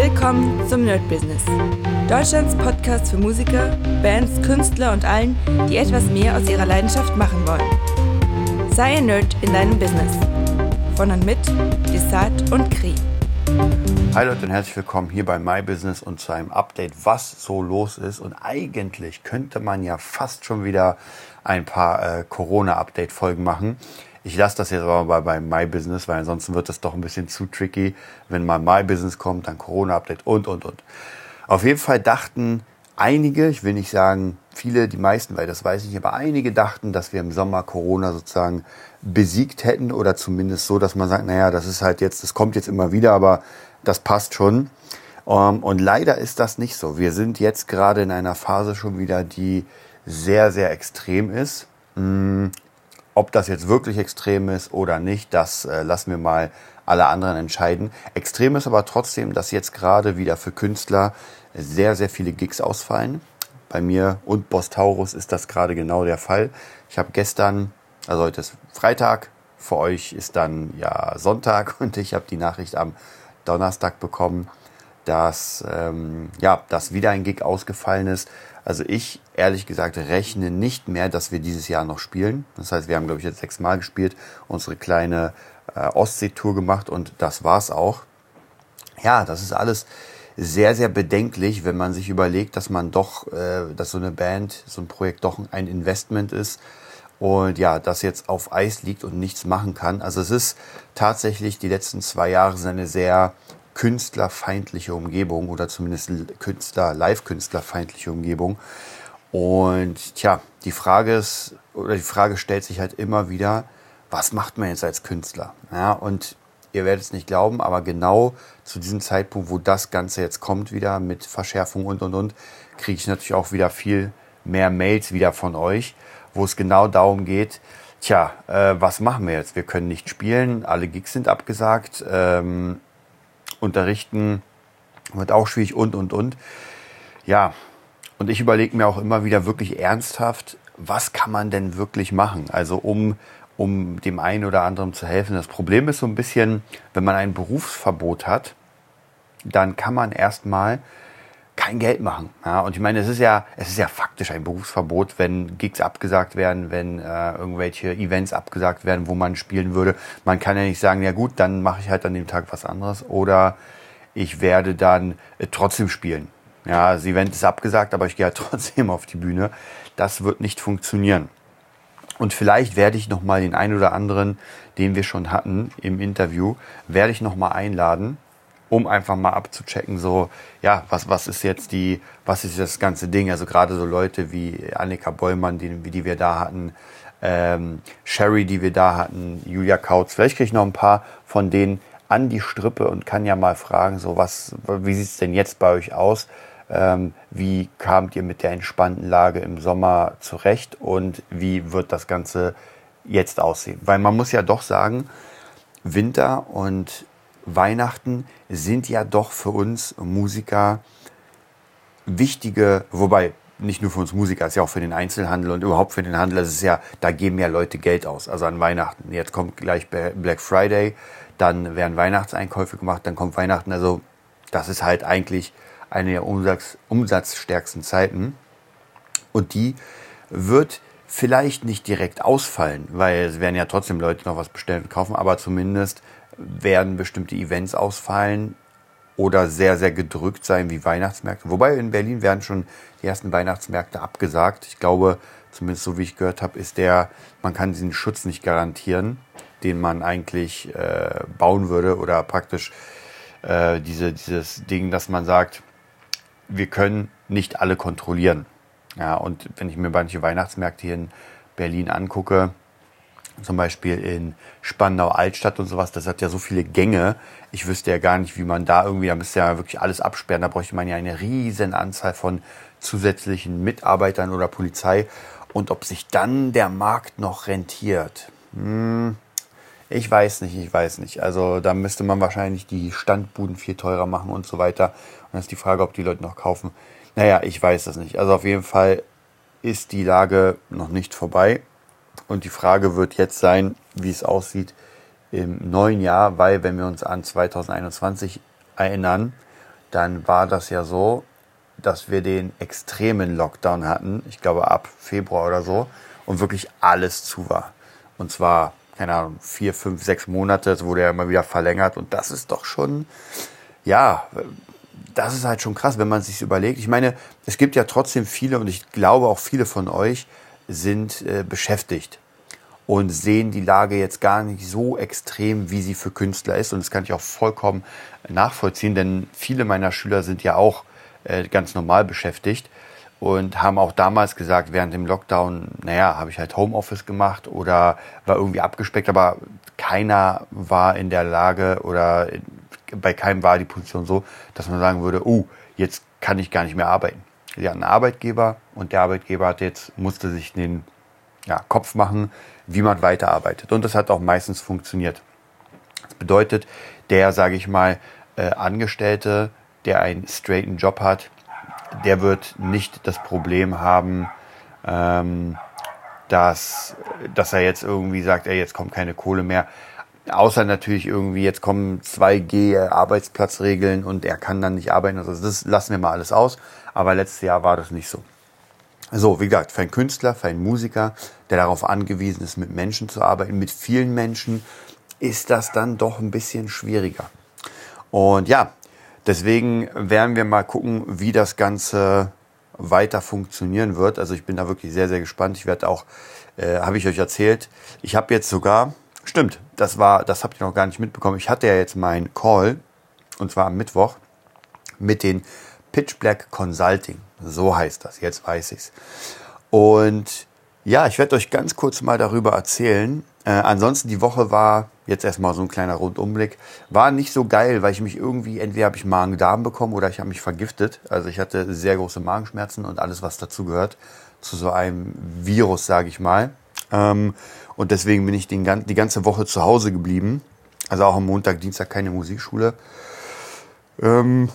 Willkommen zum Nerd Business. Deutschlands Podcast für Musiker, Bands, Künstler und allen, die etwas mehr aus ihrer Leidenschaft machen wollen. Sei ein Nerd in deinem Business. Von und mit Desart und Kri. Hi Leute und herzlich willkommen hier bei My Business und zu einem Update, was so los ist. Und eigentlich könnte man ja fast schon wieder ein paar äh, Corona-Update-Folgen machen. Ich lasse das jetzt aber bei, bei My Business, weil ansonsten wird das doch ein bisschen zu tricky, wenn mal My Business kommt, dann Corona-Update und, und, und. Auf jeden Fall dachten einige, ich will nicht sagen viele, die meisten, weil das weiß ich nicht, aber einige dachten, dass wir im Sommer Corona sozusagen besiegt hätten oder zumindest so, dass man sagt, naja, das ist halt jetzt, das kommt jetzt immer wieder, aber das passt schon. Um, und leider ist das nicht so. Wir sind jetzt gerade in einer Phase schon wieder, die sehr, sehr extrem ist. Ob das jetzt wirklich extrem ist oder nicht, das äh, lassen wir mal alle anderen entscheiden. Extrem ist aber trotzdem, dass jetzt gerade wieder für Künstler sehr, sehr viele Gigs ausfallen. Bei mir und Boss Taurus ist das gerade genau der Fall. Ich habe gestern, also heute ist Freitag, für euch ist dann ja Sonntag und ich habe die Nachricht am Donnerstag bekommen, dass ähm, ja, dass wieder ein Gig ausgefallen ist. Also ich, ehrlich gesagt, rechne nicht mehr, dass wir dieses Jahr noch spielen. Das heißt, wir haben, glaube ich, jetzt sechsmal gespielt, unsere kleine äh, Ostseetour gemacht und das war's auch. Ja, das ist alles sehr, sehr bedenklich, wenn man sich überlegt, dass man doch, äh, dass so eine Band, so ein Projekt doch ein Investment ist und ja, das jetzt auf Eis liegt und nichts machen kann. Also es ist tatsächlich, die letzten zwei Jahre sind eine sehr künstlerfeindliche Umgebung oder zumindest Künstler, live-künstlerfeindliche Umgebung. Und tja, die Frage ist, oder die Frage stellt sich halt immer wieder, was macht man jetzt als Künstler? Ja, und ihr werdet es nicht glauben, aber genau zu diesem Zeitpunkt, wo das Ganze jetzt kommt, wieder mit Verschärfung und und und, kriege ich natürlich auch wieder viel mehr Mails wieder von euch, wo es genau darum geht, tja, äh, was machen wir jetzt? Wir können nicht spielen, alle Gigs sind abgesagt. Ähm, unterrichten wird auch schwierig und, und, und. Ja, und ich überlege mir auch immer wieder wirklich ernsthaft, was kann man denn wirklich machen? Also um, um dem einen oder anderen zu helfen. Das Problem ist so ein bisschen, wenn man ein Berufsverbot hat, dann kann man erstmal kein Geld machen. Ja, und ich meine, es ist ja, es ist ja faktisch ein Berufsverbot, wenn Gigs abgesagt werden, wenn äh, irgendwelche Events abgesagt werden, wo man spielen würde. Man kann ja nicht sagen, ja gut, dann mache ich halt an dem Tag was anderes oder ich werde dann äh, trotzdem spielen. Ja, das Event ist abgesagt, aber ich gehe halt trotzdem auf die Bühne. Das wird nicht funktionieren. Und vielleicht werde ich noch mal den einen oder anderen, den wir schon hatten im Interview, werde ich noch mal einladen um einfach mal abzuchecken, so, ja, was, was ist jetzt die, was ist das ganze Ding? Also gerade so Leute wie Annika Bollmann, die, die wir da hatten, ähm, Sherry, die wir da hatten, Julia Kautz, vielleicht kriege ich noch ein paar von denen an die Strippe und kann ja mal fragen, so was, wie sieht's denn jetzt bei euch aus? Ähm, wie kamt ihr mit der entspannten Lage im Sommer zurecht und wie wird das Ganze jetzt aussehen? Weil man muss ja doch sagen, Winter und Weihnachten sind ja doch für uns Musiker wichtige, wobei nicht nur für uns Musiker, es ist ja auch für den Einzelhandel und überhaupt für den Handel, es ist ja, da geben ja Leute Geld aus, also an Weihnachten. Jetzt kommt gleich Black Friday, dann werden Weihnachtseinkäufe gemacht, dann kommt Weihnachten, also das ist halt eigentlich eine der Umsatz, umsatzstärksten Zeiten und die wird vielleicht nicht direkt ausfallen, weil es werden ja trotzdem Leute noch was bestellen und kaufen, aber zumindest werden bestimmte Events ausfallen oder sehr, sehr gedrückt sein wie Weihnachtsmärkte. Wobei in Berlin werden schon die ersten Weihnachtsmärkte abgesagt. Ich glaube, zumindest so wie ich gehört habe, ist der, man kann diesen Schutz nicht garantieren, den man eigentlich äh, bauen würde oder praktisch äh, diese, dieses Ding, dass man sagt, wir können nicht alle kontrollieren. Ja, und wenn ich mir manche Weihnachtsmärkte hier in Berlin angucke, zum Beispiel in Spandau Altstadt und sowas, das hat ja so viele Gänge. Ich wüsste ja gar nicht, wie man da irgendwie, da müsste ja wirklich alles absperren. Da bräuchte man ja eine riesen Anzahl von zusätzlichen Mitarbeitern oder Polizei. Und ob sich dann der Markt noch rentiert, hm, ich weiß nicht, ich weiß nicht. Also da müsste man wahrscheinlich die Standbuden viel teurer machen und so weiter. Und dann ist die Frage, ob die Leute noch kaufen. Naja, ich weiß das nicht. Also auf jeden Fall ist die Lage noch nicht vorbei. Und die Frage wird jetzt sein, wie es aussieht im neuen Jahr, weil wenn wir uns an 2021 erinnern, dann war das ja so, dass wir den extremen Lockdown hatten, ich glaube ab Februar oder so, und wirklich alles zu war. Und zwar, keine Ahnung, vier, fünf, sechs Monate, es wurde ja immer wieder verlängert und das ist doch schon, ja, das ist halt schon krass, wenn man sich überlegt. Ich meine, es gibt ja trotzdem viele und ich glaube auch viele von euch sind äh, beschäftigt und sehen die Lage jetzt gar nicht so extrem, wie sie für Künstler ist. Und das kann ich auch vollkommen nachvollziehen, denn viele meiner Schüler sind ja auch äh, ganz normal beschäftigt und haben auch damals gesagt, während dem Lockdown, naja, habe ich halt Homeoffice gemacht oder war irgendwie abgespeckt, aber keiner war in der Lage oder bei keinem war die Position so, dass man sagen würde, oh, jetzt kann ich gar nicht mehr arbeiten. Sie hatten einen Arbeitgeber und der Arbeitgeber hat jetzt, musste sich den ja, Kopf machen, wie man weiterarbeitet. Und das hat auch meistens funktioniert. Das bedeutet, der, sage ich mal, äh, Angestellte, der einen straighten Job hat, der wird nicht das Problem haben, ähm, dass, dass er jetzt irgendwie sagt, ey, jetzt kommt keine Kohle mehr. Außer natürlich irgendwie, jetzt kommen 2G Arbeitsplatzregeln und er kann dann nicht arbeiten. Also das lassen wir mal alles aus. Aber letztes Jahr war das nicht so. So, wie gesagt, für einen Künstler, für einen Musiker, der darauf angewiesen ist, mit Menschen zu arbeiten, mit vielen Menschen, ist das dann doch ein bisschen schwieriger. Und ja, deswegen werden wir mal gucken, wie das Ganze weiter funktionieren wird. Also ich bin da wirklich sehr, sehr gespannt. Ich werde auch, äh, habe ich euch erzählt, ich habe jetzt sogar, stimmt, das war, das habt ihr noch gar nicht mitbekommen. Ich hatte ja jetzt meinen Call, und zwar am Mittwoch, mit den Pitch Black Consulting. So heißt das, jetzt weiß ich's. Und ja, ich werde euch ganz kurz mal darüber erzählen. Äh, ansonsten die Woche war jetzt erstmal so ein kleiner Rundumblick. War nicht so geil, weil ich mich irgendwie, entweder habe ich Magen-Darm bekommen oder ich habe mich vergiftet. Also ich hatte sehr große Magenschmerzen und alles, was dazu gehört, zu so einem Virus, sage ich mal. Ähm, und deswegen bin ich den, die ganze Woche zu Hause geblieben. Also auch am Montag, Dienstag keine Musikschule. Ähm,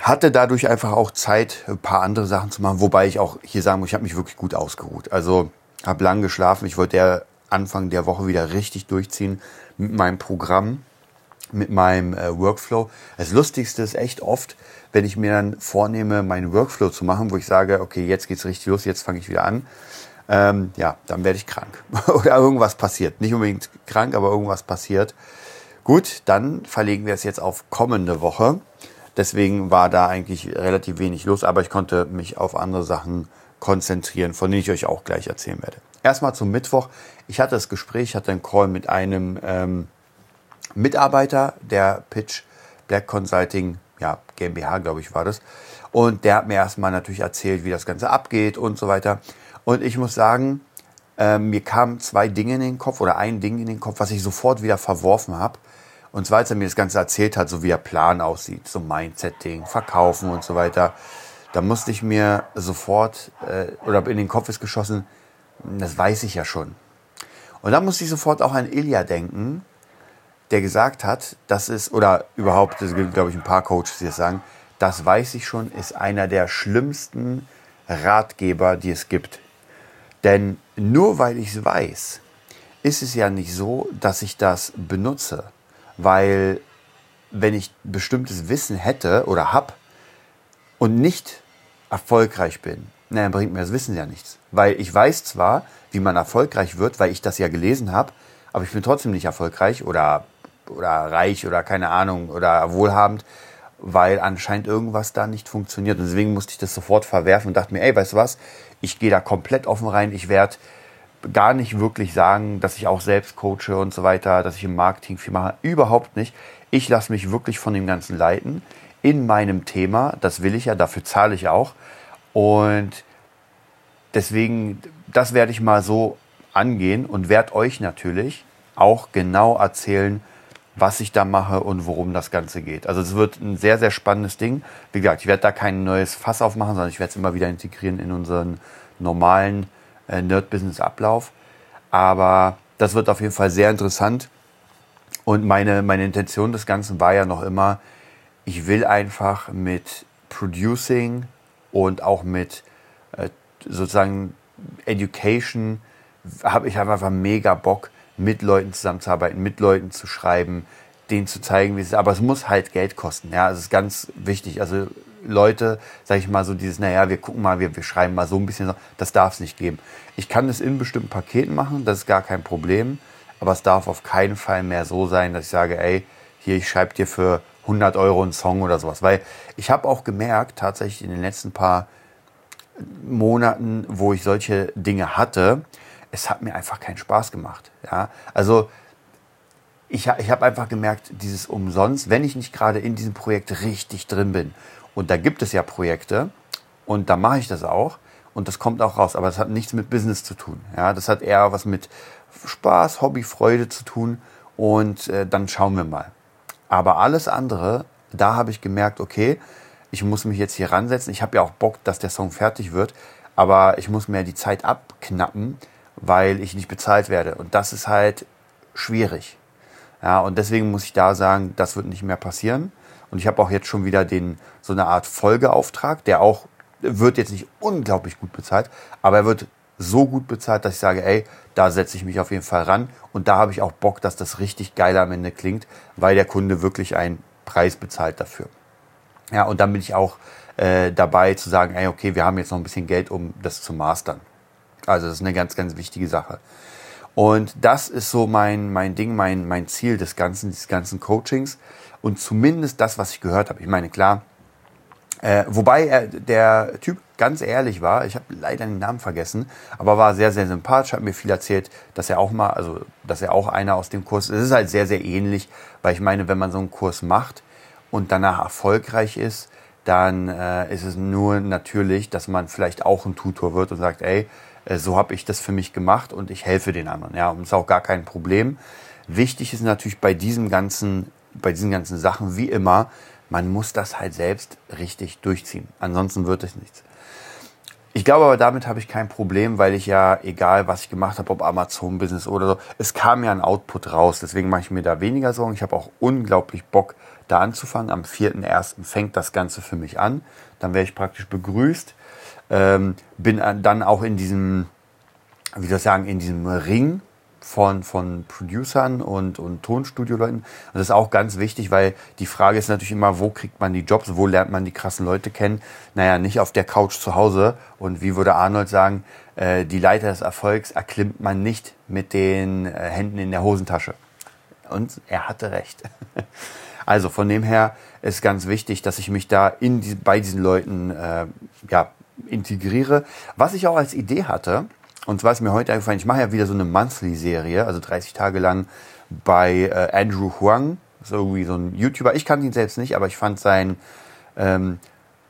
hatte dadurch einfach auch Zeit, ein paar andere Sachen zu machen, wobei ich auch hier sagen muss, ich habe mich wirklich gut ausgeruht. Also habe lang geschlafen. Ich wollte ja Anfang der Woche wieder richtig durchziehen mit meinem Programm, mit meinem äh, Workflow. Das Lustigste ist echt oft, wenn ich mir dann vornehme, meinen Workflow zu machen, wo ich sage, okay, jetzt geht's richtig los, jetzt fange ich wieder an. Ähm, ja, dann werde ich krank oder irgendwas passiert. Nicht unbedingt krank, aber irgendwas passiert. Gut, dann verlegen wir es jetzt auf kommende Woche. Deswegen war da eigentlich relativ wenig los, aber ich konnte mich auf andere Sachen konzentrieren, von denen ich euch auch gleich erzählen werde. Erstmal zum Mittwoch. Ich hatte das Gespräch, hatte einen Call mit einem ähm, Mitarbeiter der Pitch Black Consulting, ja, GmbH, glaube ich, war das. Und der hat mir erstmal natürlich erzählt, wie das Ganze abgeht und so weiter. Und ich muss sagen, äh, mir kamen zwei Dinge in den Kopf oder ein Ding in den Kopf, was ich sofort wieder verworfen habe. Und zwar, als er mir das Ganze erzählt hat, so wie der Plan aussieht, so Mindsetting, Verkaufen und so weiter, da musste ich mir sofort, äh, oder in den Kopf ist geschossen, das weiß ich ja schon. Und da musste ich sofort auch an Ilya denken, der gesagt hat, das ist, oder überhaupt, das gibt, glaube ich, ein paar Coaches, die das sagen, das weiß ich schon, ist einer der schlimmsten Ratgeber, die es gibt. Denn nur weil ich es weiß, ist es ja nicht so, dass ich das benutze weil wenn ich bestimmtes Wissen hätte oder habe und nicht erfolgreich bin, na, dann bringt mir das Wissen ja nichts. Weil ich weiß zwar, wie man erfolgreich wird, weil ich das ja gelesen habe, aber ich bin trotzdem nicht erfolgreich oder, oder reich oder keine Ahnung oder wohlhabend, weil anscheinend irgendwas da nicht funktioniert. Und deswegen musste ich das sofort verwerfen und dachte mir, ey, weißt du was, ich gehe da komplett offen rein, ich werde gar nicht wirklich sagen, dass ich auch selbst coache und so weiter, dass ich im Marketing viel mache. Überhaupt nicht. Ich lasse mich wirklich von dem Ganzen leiten in meinem Thema. Das will ich ja, dafür zahle ich auch. Und deswegen, das werde ich mal so angehen und werde euch natürlich auch genau erzählen, was ich da mache und worum das Ganze geht. Also es wird ein sehr, sehr spannendes Ding. Wie gesagt, ich werde da kein neues Fass aufmachen, sondern ich werde es immer wieder integrieren in unseren normalen äh, Nerd-Business-Ablauf. Aber das wird auf jeden Fall sehr interessant. Und meine, meine Intention des Ganzen war ja noch immer, ich will einfach mit Producing und auch mit äh, sozusagen Education, habe ich einfach mega Bock, mit Leuten zusammenzuarbeiten, mit Leuten zu schreiben, denen zu zeigen, wie es ist. Aber es muss halt Geld kosten. Ja, das ist ganz wichtig. Also Leute, sage ich mal, so dieses, naja, wir gucken mal, wir, wir schreiben mal so ein bisschen, das darf es nicht geben. Ich kann das in bestimmten Paketen machen, das ist gar kein Problem, aber es darf auf keinen Fall mehr so sein, dass ich sage, ey, hier, ich schreibe dir für 100 Euro einen Song oder sowas. Weil ich habe auch gemerkt, tatsächlich in den letzten paar Monaten, wo ich solche Dinge hatte, es hat mir einfach keinen Spaß gemacht. Ja? Also ich, ich habe einfach gemerkt, dieses umsonst, wenn ich nicht gerade in diesem Projekt richtig drin bin. Und da gibt es ja Projekte und da mache ich das auch und das kommt auch raus. Aber das hat nichts mit Business zu tun. Ja, das hat eher was mit Spaß, Hobby, Freude zu tun und äh, dann schauen wir mal. Aber alles andere, da habe ich gemerkt, okay, ich muss mich jetzt hier ransetzen. Ich habe ja auch Bock, dass der Song fertig wird, aber ich muss mir die Zeit abknappen, weil ich nicht bezahlt werde. Und das ist halt schwierig. Ja, und deswegen muss ich da sagen, das wird nicht mehr passieren. Und ich habe auch jetzt schon wieder den, so eine Art Folgeauftrag, der auch, wird jetzt nicht unglaublich gut bezahlt, aber er wird so gut bezahlt, dass ich sage, ey, da setze ich mich auf jeden Fall ran. Und da habe ich auch Bock, dass das richtig geil am Ende klingt, weil der Kunde wirklich einen Preis bezahlt dafür. Ja, und dann bin ich auch äh, dabei zu sagen, ey, okay, wir haben jetzt noch ein bisschen Geld, um das zu mastern. Also das ist eine ganz, ganz wichtige Sache. Und das ist so mein, mein Ding, mein, mein Ziel des ganzen, des ganzen Coachings. Und zumindest das, was ich gehört habe. Ich meine, klar, äh, wobei er, der Typ ganz ehrlich war, ich habe leider den Namen vergessen, aber war sehr, sehr sympathisch, hat mir viel erzählt, dass er auch mal, also dass er auch einer aus dem Kurs, es ist halt sehr, sehr ähnlich, weil ich meine, wenn man so einen Kurs macht und danach erfolgreich ist, dann äh, ist es nur natürlich, dass man vielleicht auch ein Tutor wird und sagt, ey, äh, so habe ich das für mich gemacht und ich helfe den anderen. Ja, und ist auch gar kein Problem. Wichtig ist natürlich bei diesem ganzen, bei diesen ganzen Sachen wie immer, man muss das halt selbst richtig durchziehen. Ansonsten wird es nichts. Ich glaube aber, damit habe ich kein Problem, weil ich ja, egal was ich gemacht habe, ob Amazon-Business oder so, es kam ja ein Output raus. Deswegen mache ich mir da weniger Sorgen. Ich habe auch unglaublich Bock, da anzufangen. Am 4.1. fängt das Ganze für mich an. Dann werde ich praktisch begrüßt. Ähm, bin dann auch in diesem, wie soll ich sagen, in diesem Ring von, von Producern und, und Tonstudio-Leuten. Und das ist auch ganz wichtig, weil die Frage ist natürlich immer, wo kriegt man die Jobs, wo lernt man die krassen Leute kennen? Naja, nicht auf der Couch zu Hause. Und wie würde Arnold sagen, äh, die Leiter des Erfolgs erklimmt man nicht mit den äh, Händen in der Hosentasche. Und er hatte recht. also von dem her ist ganz wichtig, dass ich mich da in die, bei diesen Leuten äh, ja, integriere. Was ich auch als Idee hatte, und zwar ist mir heute eingefallen, ich mache ja wieder so eine Monthly-Serie, also 30 Tage lang bei äh, Andrew Huang, so irgendwie so ein YouTuber. Ich kannte ihn selbst nicht, aber ich fand sein, ähm,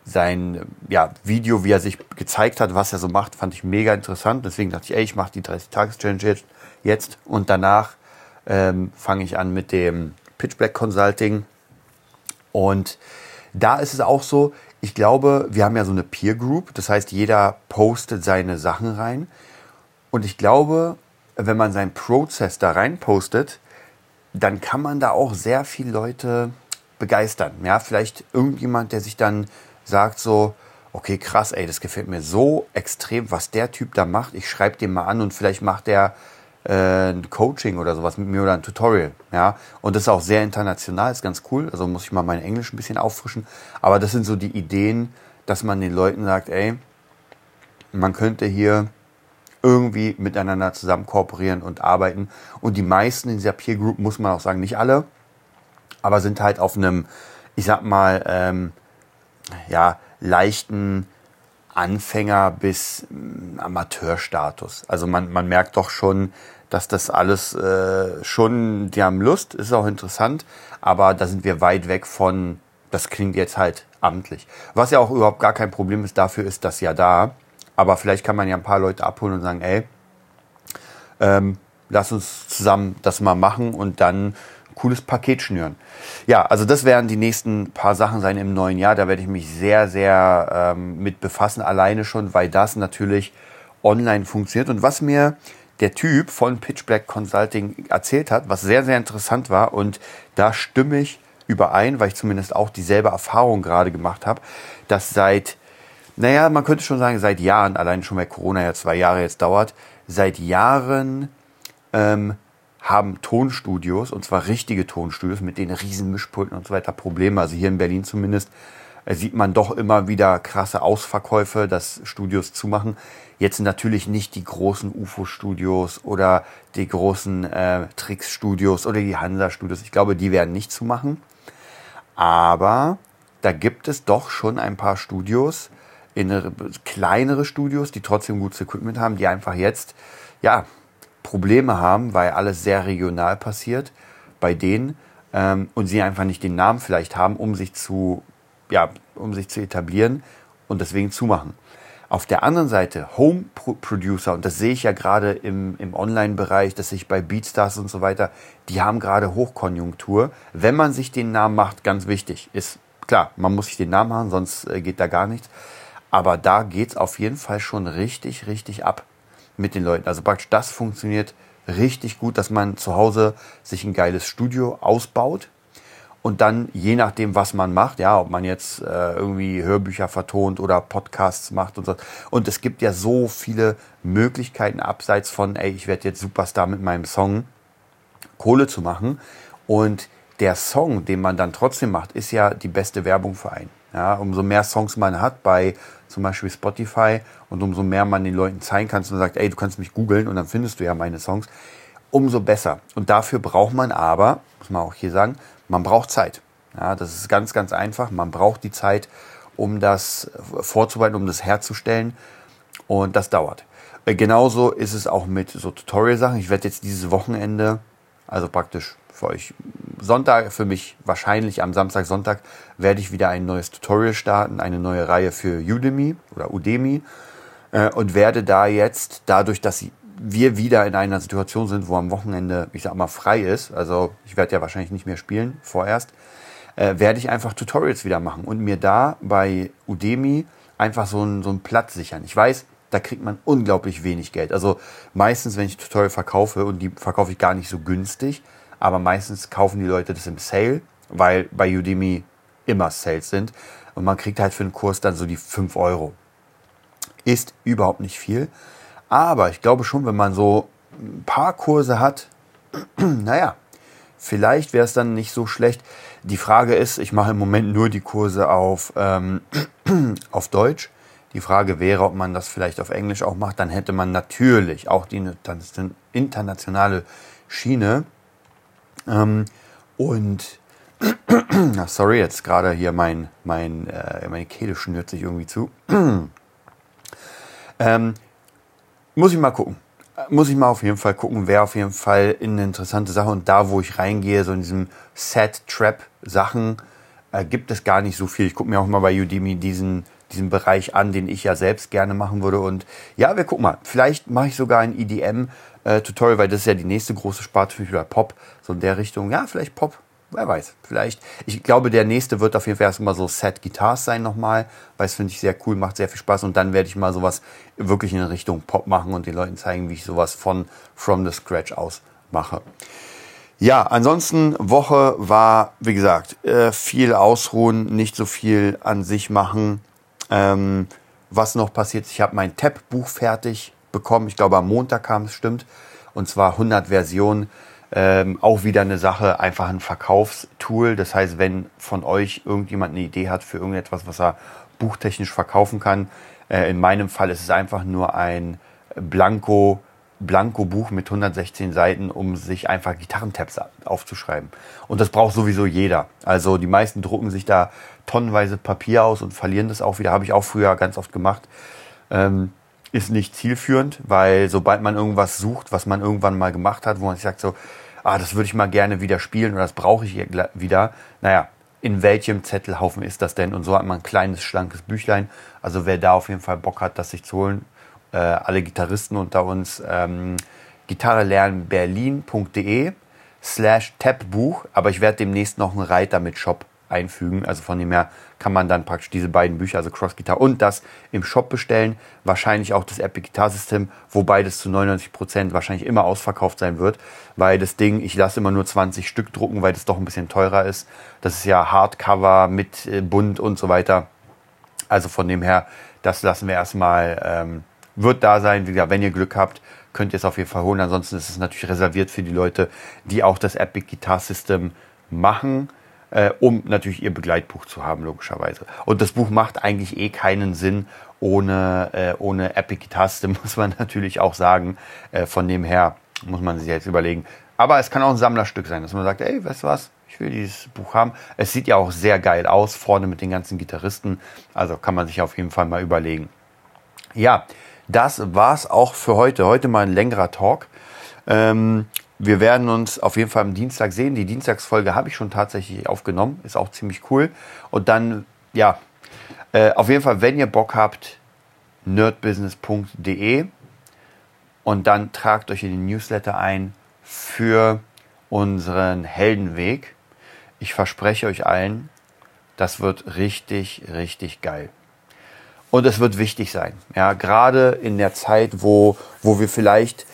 sein ja, Video, wie er sich gezeigt hat, was er so macht, fand ich mega interessant. Deswegen dachte ich, ey, ich mache die 30-Tages-Challenge jetzt, jetzt und danach ähm, fange ich an mit dem Pitch Black Consulting. Und da ist es auch so, ich glaube, wir haben ja so eine Peer Group, das heißt, jeder postet seine Sachen rein. Und ich glaube, wenn man seinen Prozess da rein postet, dann kann man da auch sehr viele Leute begeistern. Ja, vielleicht irgendjemand, der sich dann sagt so, okay, krass, ey, das gefällt mir so extrem, was der Typ da macht. Ich schreibe den mal an und vielleicht macht der ein Coaching oder sowas mit mir oder ein Tutorial. Ja, und das ist auch sehr international, ist ganz cool. Also muss ich mal mein Englisch ein bisschen auffrischen. Aber das sind so die Ideen, dass man den Leuten sagt, ey, man könnte hier irgendwie miteinander zusammen kooperieren und arbeiten. Und die meisten in dieser Peer Group, muss man auch sagen, nicht alle, aber sind halt auf einem, ich sag mal, ähm, ja, leichten Anfänger bis ähm, Amateurstatus. Also man, man merkt doch schon, dass das alles äh, schon, die haben Lust, ist auch interessant, aber da sind wir weit weg von, das klingt jetzt halt amtlich. Was ja auch überhaupt gar kein Problem ist, dafür ist das ja da. Aber vielleicht kann man ja ein paar Leute abholen und sagen, ey, ähm, lass uns zusammen das mal machen und dann cooles Paket schnüren. Ja, also das werden die nächsten paar Sachen sein im neuen Jahr. Da werde ich mich sehr, sehr ähm, mit befassen, alleine schon, weil das natürlich online funktioniert. Und was mir der Typ von Pitch Black Consulting erzählt hat, was sehr, sehr interessant war und da stimme ich überein, weil ich zumindest auch dieselbe Erfahrung gerade gemacht habe, dass seit naja, man könnte schon sagen, seit Jahren, allein schon weil Corona ja zwei Jahre jetzt dauert, seit Jahren ähm, haben Tonstudios, und zwar richtige Tonstudios mit den riesen Mischpulten und so weiter Probleme. Also hier in Berlin zumindest äh, sieht man doch immer wieder krasse Ausverkäufe, dass Studios zumachen. Jetzt natürlich nicht die großen UFO-Studios oder die großen äh, Tricks-Studios oder die Hansa-Studios. Ich glaube, die werden nicht zumachen. Aber da gibt es doch schon ein paar Studios, in kleinere Studios, die trotzdem gutes Equipment haben, die einfach jetzt ja Probleme haben, weil alles sehr regional passiert bei denen ähm, und sie einfach nicht den Namen vielleicht haben, um sich zu ja, um sich zu etablieren und deswegen zumachen. Auf der anderen Seite Home Producer, und das sehe ich ja gerade im, im Online-Bereich, das sehe ich bei Beatstars und so weiter, die haben gerade Hochkonjunktur. Wenn man sich den Namen macht, ganz wichtig, ist klar, man muss sich den Namen machen, sonst äh, geht da gar nichts. Aber da geht es auf jeden Fall schon richtig, richtig ab mit den Leuten. Also praktisch das funktioniert richtig gut, dass man zu Hause sich ein geiles Studio ausbaut und dann je nachdem, was man macht, ja, ob man jetzt äh, irgendwie Hörbücher vertont oder Podcasts macht und so. Und es gibt ja so viele Möglichkeiten abseits von, ey, ich werde jetzt Superstar mit meinem Song, Kohle zu machen. Und der Song, den man dann trotzdem macht, ist ja die beste Werbung für einen. Ja, umso mehr Songs man hat bei zum Beispiel Spotify und umso mehr man den Leuten zeigen kann und sagt, ey, du kannst mich googeln und dann findest du ja meine Songs, umso besser. Und dafür braucht man aber, muss man auch hier sagen, man braucht Zeit. Ja, das ist ganz, ganz einfach. Man braucht die Zeit, um das vorzubereiten, um das herzustellen. Und das dauert. Äh, genauso ist es auch mit so Tutorial-Sachen. Ich werde jetzt dieses Wochenende, also praktisch für euch Sonntag, für mich wahrscheinlich am Samstag, Sonntag, werde ich wieder ein neues Tutorial starten, eine neue Reihe für Udemy oder Udemy äh, und werde da jetzt, dadurch, dass wir wieder in einer Situation sind, wo am Wochenende, ich sag mal, frei ist, also ich werde ja wahrscheinlich nicht mehr spielen, vorerst, äh, werde ich einfach Tutorials wieder machen und mir da bei Udemy einfach so einen, so einen Platz sichern. Ich weiß, da kriegt man unglaublich wenig Geld. Also meistens, wenn ich Tutorial verkaufe, und die verkaufe ich gar nicht so günstig, aber meistens kaufen die Leute das im Sale, weil bei Udemy immer Sales sind. Und man kriegt halt für einen Kurs dann so die 5 Euro. Ist überhaupt nicht viel. Aber ich glaube schon, wenn man so ein paar Kurse hat, naja, vielleicht wäre es dann nicht so schlecht. Die Frage ist, ich mache im Moment nur die Kurse auf, ähm, auf Deutsch. Die Frage wäre, ob man das vielleicht auf Englisch auch macht. Dann hätte man natürlich auch die internationale Schiene. Ähm, und sorry, jetzt gerade hier mein, mein, äh, meine Kehle schnürt sich irgendwie zu. ähm, muss ich mal gucken. Muss ich mal auf jeden Fall gucken, wäre auf jeden Fall eine interessante Sache. Und da, wo ich reingehe, so in diesem Set-Trap-Sachen, äh, gibt es gar nicht so viel. Ich gucke mir auch mal bei Udemy diesen, diesen Bereich an, den ich ja selbst gerne machen würde. Und ja, wir gucken mal. Vielleicht mache ich sogar ein EDM-Tutorial, äh, weil das ist ja die nächste große Sparte für mich oder Pop. So in der Richtung. Ja, vielleicht Pop wer weiß, vielleicht. Ich glaube, der nächste wird auf jeden Fall erstmal so Set Guitars sein nochmal, weil es finde ich sehr cool, macht sehr viel Spaß und dann werde ich mal sowas wirklich in Richtung Pop machen und den Leuten zeigen, wie ich sowas von From the Scratch aus mache. Ja, ansonsten Woche war, wie gesagt, äh, viel ausruhen, nicht so viel an sich machen. Ähm, was noch passiert, ich habe mein Tab-Buch fertig bekommen. Ich glaube, am Montag kam es, stimmt. Und zwar 100 Versionen ähm, auch wieder eine Sache, einfach ein Verkaufstool. Das heißt, wenn von euch irgendjemand eine Idee hat für irgendetwas, was er buchtechnisch verkaufen kann, äh, in meinem Fall ist es einfach nur ein Blanko, Blanko-Buch mit 116 Seiten, um sich einfach Gitarrentabs aufzuschreiben. Und das braucht sowieso jeder. Also die meisten drucken sich da tonnenweise Papier aus und verlieren das auch wieder. Habe ich auch früher ganz oft gemacht. Ähm, ist nicht zielführend, weil sobald man irgendwas sucht, was man irgendwann mal gemacht hat, wo man sich sagt so, ah, das würde ich mal gerne wieder spielen oder das brauche ich wieder. Naja, in welchem Zettelhaufen ist das denn? Und so hat man ein kleines, schlankes Büchlein. Also wer da auf jeden Fall Bock hat, das sich zu holen, äh, alle Gitarristen unter uns, ähm, gitarrelernberlin.de slash Tabbuch, aber ich werde demnächst noch einen Reiter mit Shop einfügen. Also von dem her kann man dann praktisch diese beiden Bücher, also Cross Guitar und das im Shop bestellen. Wahrscheinlich auch das Epic Guitar System, wobei das zu 99 Prozent wahrscheinlich immer ausverkauft sein wird, weil das Ding, ich lasse immer nur 20 Stück drucken, weil das doch ein bisschen teurer ist. Das ist ja Hardcover mit äh, Bund und so weiter. Also von dem her, das lassen wir erstmal, ähm, wird da sein. Wie gesagt, wenn ihr Glück habt, könnt ihr es auf jeden Fall holen. Ansonsten ist es natürlich reserviert für die Leute, die auch das Epic Guitar System machen, äh, um natürlich ihr Begleitbuch zu haben, logischerweise. Und das Buch macht eigentlich eh keinen Sinn ohne, äh, ohne Epic Guitar System, muss man natürlich auch sagen. Äh, von dem her muss man sich jetzt überlegen. Aber es kann auch ein Sammlerstück sein, dass man sagt, ey, weißt du was, ich will dieses Buch haben. Es sieht ja auch sehr geil aus, vorne mit den ganzen Gitarristen. Also kann man sich auf jeden Fall mal überlegen. Ja, das war's auch für heute. Heute mal ein längerer Talk. Ähm, wir werden uns auf jeden Fall am Dienstag sehen. Die Dienstagsfolge habe ich schon tatsächlich aufgenommen. Ist auch ziemlich cool. Und dann, ja, äh, auf jeden Fall, wenn ihr Bock habt, nerdbusiness.de und dann tragt euch in den Newsletter ein für unseren Heldenweg. Ich verspreche euch allen, das wird richtig, richtig geil. Und es wird wichtig sein. Ja, gerade in der Zeit, wo, wo wir vielleicht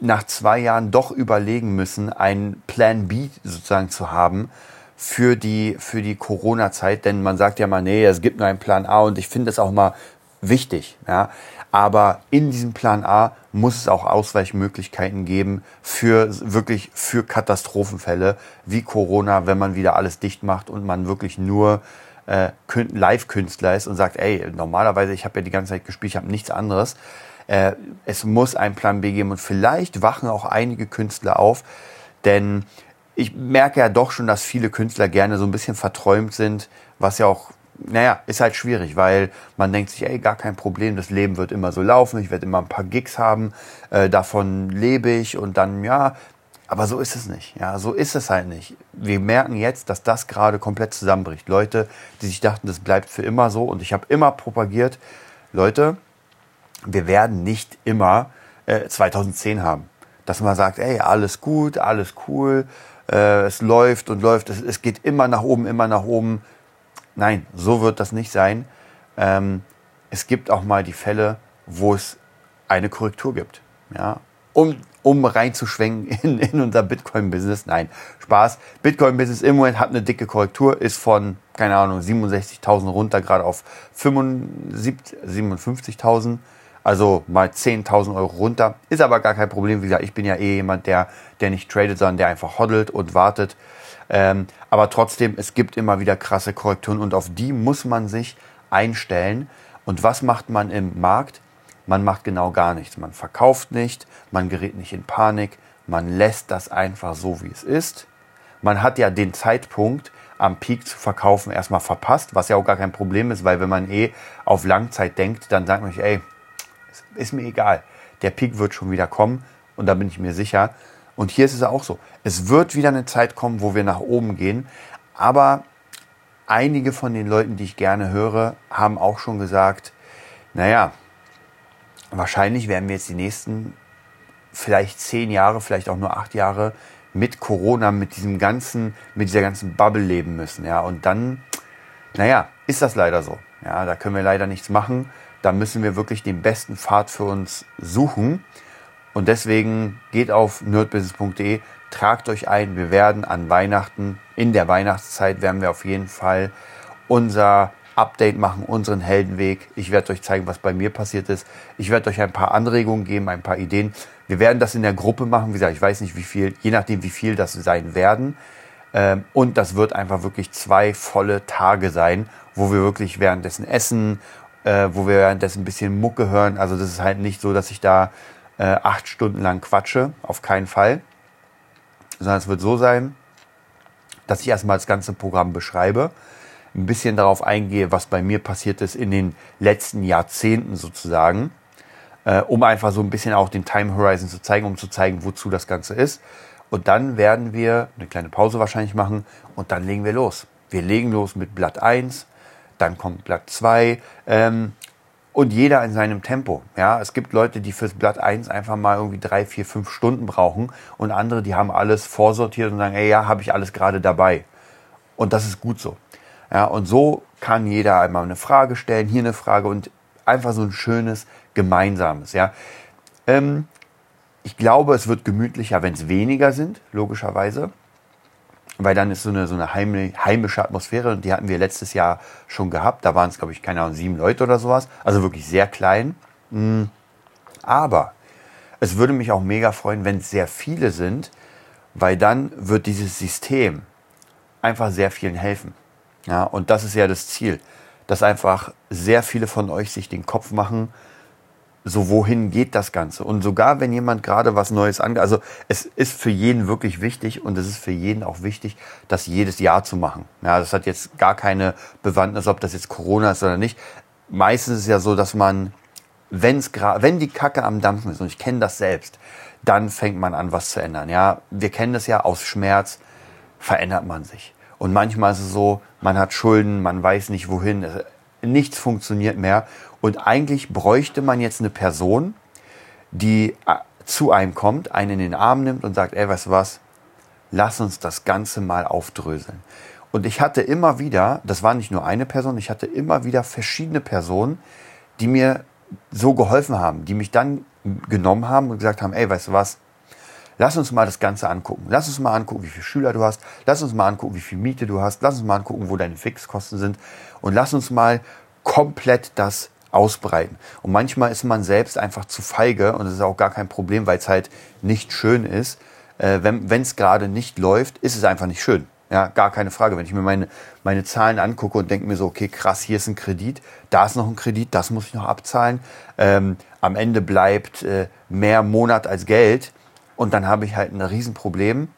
nach zwei Jahren doch überlegen müssen, einen Plan B sozusagen zu haben für die, für die Corona-Zeit. Denn man sagt ja mal, nee, es gibt nur einen Plan A und ich finde das auch mal wichtig. Ja. Aber in diesem Plan A muss es auch Ausweichmöglichkeiten geben für wirklich für Katastrophenfälle wie Corona, wenn man wieder alles dicht macht und man wirklich nur äh, Live-Künstler ist und sagt, ey, normalerweise, ich habe ja die ganze Zeit gespielt, ich habe nichts anderes. Äh, es muss einen Plan B geben und vielleicht wachen auch einige Künstler auf, denn ich merke ja doch schon, dass viele Künstler gerne so ein bisschen verträumt sind, was ja auch naja, ist halt schwierig, weil man denkt sich, ey, gar kein Problem, das Leben wird immer so laufen, ich werde immer ein paar Gigs haben, äh, davon lebe ich und dann, ja, aber so ist es nicht. Ja, so ist es halt nicht. Wir merken jetzt, dass das gerade komplett zusammenbricht. Leute, die sich dachten, das bleibt für immer so und ich habe immer propagiert, Leute, wir werden nicht immer äh, 2010 haben. Dass man sagt, ey, alles gut, alles cool, äh, es läuft und läuft, es, es geht immer nach oben, immer nach oben Nein, so wird das nicht sein. Ähm, es gibt auch mal die Fälle, wo es eine Korrektur gibt. Ja, um, um reinzuschwenken in, in unser Bitcoin-Business. Nein, Spaß. Bitcoin-Business im Moment hat eine dicke Korrektur, ist von, keine Ahnung, 67.000 runter gerade auf 57.000. Also mal 10.000 Euro runter. Ist aber gar kein Problem. Wie gesagt, ich bin ja eh jemand, der, der nicht tradet, sondern der einfach hoddelt und wartet. Ähm, aber trotzdem, es gibt immer wieder krasse Korrekturen und auf die muss man sich einstellen. Und was macht man im Markt? Man macht genau gar nichts. Man verkauft nicht, man gerät nicht in Panik, man lässt das einfach so, wie es ist. Man hat ja den Zeitpunkt, am Peak zu verkaufen, erstmal verpasst, was ja auch gar kein Problem ist, weil wenn man eh auf Langzeit denkt, dann sagt man sich, ey, ist mir egal. Der Peak wird schon wieder kommen und da bin ich mir sicher. Und hier ist es auch so. Es wird wieder eine Zeit kommen, wo wir nach oben gehen. Aber einige von den Leuten, die ich gerne höre, haben auch schon gesagt, naja, wahrscheinlich werden wir jetzt die nächsten vielleicht zehn Jahre, vielleicht auch nur acht Jahre mit Corona, mit diesem ganzen, mit dieser ganzen Bubble leben müssen. Ja, und dann, naja, ist das leider so. Ja, da können wir leider nichts machen. Da müssen wir wirklich den besten Pfad für uns suchen. Und deswegen geht auf nerdbusiness.de, tragt euch ein. Wir werden an Weihnachten, in der Weihnachtszeit werden wir auf jeden Fall unser Update machen, unseren Heldenweg. Ich werde euch zeigen, was bei mir passiert ist. Ich werde euch ein paar Anregungen geben, ein paar Ideen. Wir werden das in der Gruppe machen. Wie gesagt, ich weiß nicht, wie viel, je nachdem, wie viel das sein werden. Ähm, und das wird einfach wirklich zwei volle Tage sein, wo wir wirklich währenddessen essen, äh, wo wir währenddessen ein bisschen Mucke hören. Also das ist halt nicht so, dass ich da äh, acht Stunden lang quatsche, auf keinen Fall. Sondern es wird so sein, dass ich erstmal das ganze Programm beschreibe, ein bisschen darauf eingehe, was bei mir passiert ist in den letzten Jahrzehnten sozusagen, äh, um einfach so ein bisschen auch den Time Horizon zu zeigen, um zu zeigen, wozu das Ganze ist. Und dann werden wir eine kleine Pause wahrscheinlich machen und dann legen wir los. Wir legen los mit Blatt 1, dann kommt Blatt 2. Ähm, und jeder in seinem Tempo. Ja, es gibt Leute, die fürs Blatt 1 einfach mal irgendwie drei, vier, fünf Stunden brauchen und andere, die haben alles vorsortiert und sagen, ey, ja, habe ich alles gerade dabei. Und das ist gut so. Ja, und so kann jeder einmal eine Frage stellen, hier eine Frage und einfach so ein schönes gemeinsames. Ja, ähm, ich glaube, es wird gemütlicher, wenn es weniger sind, logischerweise weil dann ist so eine, so eine heimische Atmosphäre und die hatten wir letztes Jahr schon gehabt. Da waren es, glaube ich, keine Ahnung, sieben Leute oder sowas. Also wirklich sehr klein. Mm. Aber Es würde mich auch mega freuen, wenn es sehr viele sind, weil dann wird dieses System einfach sehr vielen helfen. Ja, und das ist ja das Ziel, dass einfach sehr viele von euch sich den Kopf machen, so wohin geht das Ganze? Und sogar wenn jemand gerade was Neues angeht, also es ist für jeden wirklich wichtig und es ist für jeden auch wichtig, das jedes Jahr zu machen. Ja, das hat jetzt gar keine Bewandtnis, ob das jetzt Corona ist oder nicht. Meistens ist es ja so, dass man, wenn's wenn die Kacke am Dampfen ist, und ich kenne das selbst, dann fängt man an, was zu ändern. Ja, wir kennen das ja aus Schmerz, verändert man sich. Und manchmal ist es so, man hat Schulden, man weiß nicht wohin, nichts funktioniert mehr. Und eigentlich bräuchte man jetzt eine Person, die äh, zu einem kommt, einen in den Arm nimmt und sagt, ey, weißt du was, lass uns das Ganze mal aufdröseln. Und ich hatte immer wieder, das war nicht nur eine Person, ich hatte immer wieder verschiedene Personen, die mir so geholfen haben, die mich dann genommen haben und gesagt haben, ey, weißt du was, lass uns mal das Ganze angucken. Lass uns mal angucken, wie viele Schüler du hast. Lass uns mal angucken, wie viel Miete du hast. Lass uns mal angucken, wo deine Fixkosten sind. Und lass uns mal komplett das ausbreiten. Und manchmal ist man selbst einfach zu feige und das ist auch gar kein Problem, weil es halt nicht schön ist. Äh, wenn es gerade nicht läuft, ist es einfach nicht schön. Ja, gar keine Frage. Wenn ich mir meine, meine Zahlen angucke und denke mir so, okay, krass, hier ist ein Kredit, da ist noch ein Kredit, das muss ich noch abzahlen. Ähm, am Ende bleibt äh, mehr Monat als Geld und dann habe ich halt ein Riesenproblem.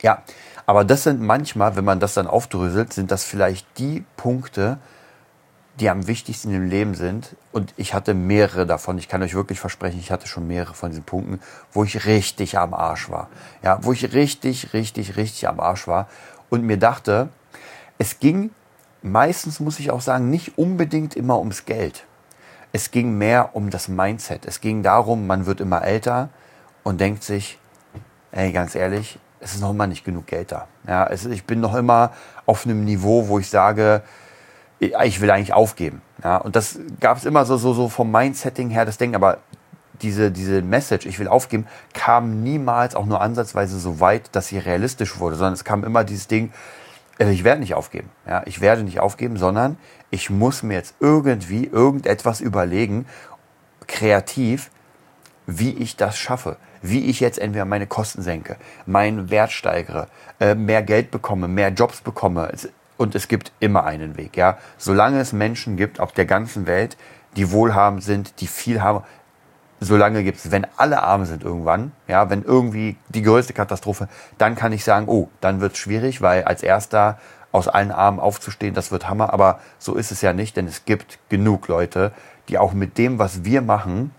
Ja, aber das sind manchmal, wenn man das dann aufdröselt, sind das vielleicht die Punkte, die am wichtigsten im Leben sind. Und ich hatte mehrere davon. Ich kann euch wirklich versprechen, ich hatte schon mehrere von diesen Punkten, wo ich richtig am Arsch war. Ja, wo ich richtig, richtig, richtig am Arsch war. Und mir dachte, es ging meistens, muss ich auch sagen, nicht unbedingt immer ums Geld. Es ging mehr um das Mindset. Es ging darum, man wird immer älter und denkt sich, ey, ganz ehrlich, es ist noch immer nicht genug Geld da. Ja, es, ich bin noch immer auf einem Niveau, wo ich sage, ich will eigentlich aufgeben. Ja, und das gab es immer so, so, so vom Mindsetting her, das Ding, aber diese, diese Message, ich will aufgeben, kam niemals auch nur ansatzweise so weit, dass sie realistisch wurde, sondern es kam immer dieses Ding, äh, ich werde nicht aufgeben. Ja, ich werde nicht aufgeben, sondern ich muss mir jetzt irgendwie irgendetwas überlegen, kreativ, wie ich das schaffe. Wie ich jetzt entweder meine Kosten senke, meinen Wert steigere, äh, mehr Geld bekomme, mehr Jobs bekomme. Und es gibt immer einen Weg, ja. Solange es Menschen gibt auf der ganzen Welt, die wohlhabend sind, die viel haben, solange gibt es, wenn alle arm sind irgendwann, ja, wenn irgendwie die größte Katastrophe, dann kann ich sagen, oh, dann wird es schwierig, weil als erster aus allen Armen aufzustehen, das wird Hammer. Aber so ist es ja nicht, denn es gibt genug Leute, die auch mit dem, was wir machen,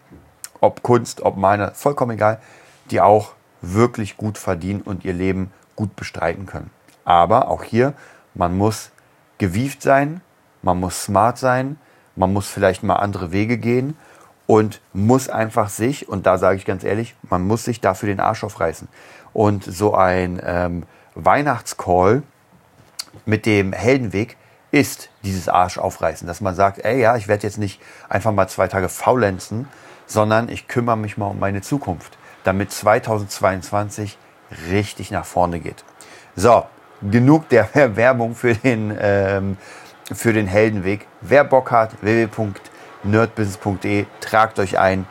ob Kunst, ob meine, vollkommen egal, die auch wirklich gut verdienen und ihr Leben gut bestreiten können. Aber auch hier man muss gewieft sein, man muss smart sein, man muss vielleicht mal andere Wege gehen und muss einfach sich, und da sage ich ganz ehrlich, man muss sich dafür den Arsch aufreißen. Und so ein ähm, Weihnachtscall mit dem Heldenweg ist dieses Arsch aufreißen, dass man sagt, ey ja, ich werde jetzt nicht einfach mal zwei Tage faulenzen, sondern ich kümmere mich mal um meine Zukunft, damit 2022 richtig nach vorne geht. So, genug der Werbung für den, ähm, für den Heldenweg. Wer Bock hat, www.nerdbusiness.de, tragt euch ein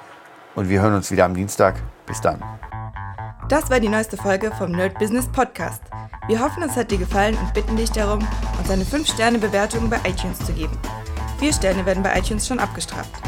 und wir hören uns wieder am Dienstag. Bis dann. Das war die neueste Folge vom Nerd Business Podcast. Wir hoffen, es hat dir gefallen und bitten dich darum, uns eine 5-Sterne-Bewertung bei iTunes zu geben. Vier Sterne werden bei iTunes schon abgestraft.